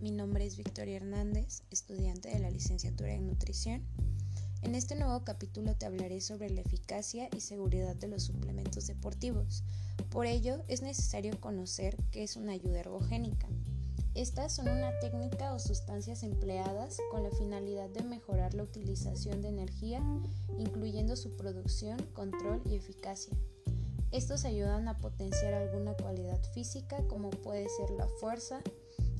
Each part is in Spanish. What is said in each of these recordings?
mi nombre es Victoria Hernández, estudiante de la licenciatura en nutrición. En este nuevo capítulo te hablaré sobre la eficacia y seguridad de los suplementos deportivos. Por ello, es necesario conocer qué es una ayuda ergogénica. Estas son una técnica o sustancias empleadas con la finalidad de mejorar la utilización de energía, incluyendo su producción, control y eficacia. Estos ayudan a potenciar alguna cualidad física como puede ser la fuerza,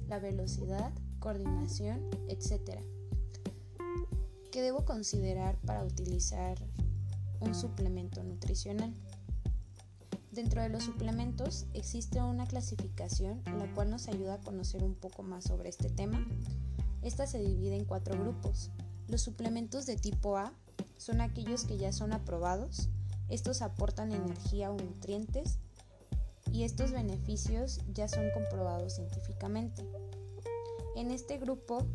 la velocidad, coordinación, etc. ¿Qué debo considerar para utilizar un suplemento nutricional? Dentro de los suplementos existe una clasificación la cual nos ayuda a conocer un poco más sobre este tema. Esta se divide en cuatro grupos. Los suplementos de tipo A son aquellos que ya son aprobados, estos aportan energía o nutrientes y estos beneficios ya son comprobados científicamente. En este grupo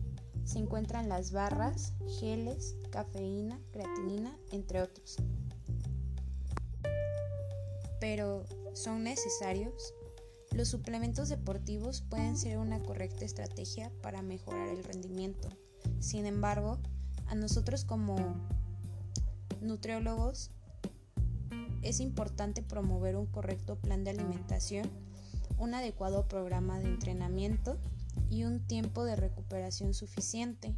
se encuentran las barras, geles, cafeína, creatinina, entre otros. Pero, ¿son necesarios? Los suplementos deportivos pueden ser una correcta estrategia para mejorar el rendimiento. Sin embargo, a nosotros como nutriólogos es importante promover un correcto plan de alimentación, un adecuado programa de entrenamiento y un tiempo de recuperación suficiente.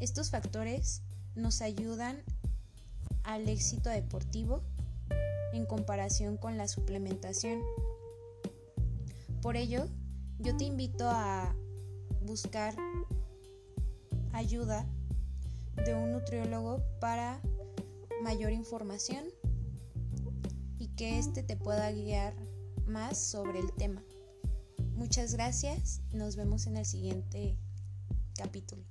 Estos factores nos ayudan al éxito deportivo en comparación con la suplementación. Por ello, yo te invito a buscar ayuda de un nutriólogo para mayor información y que éste te pueda guiar más sobre el tema. Muchas gracias, nos vemos en el siguiente capítulo.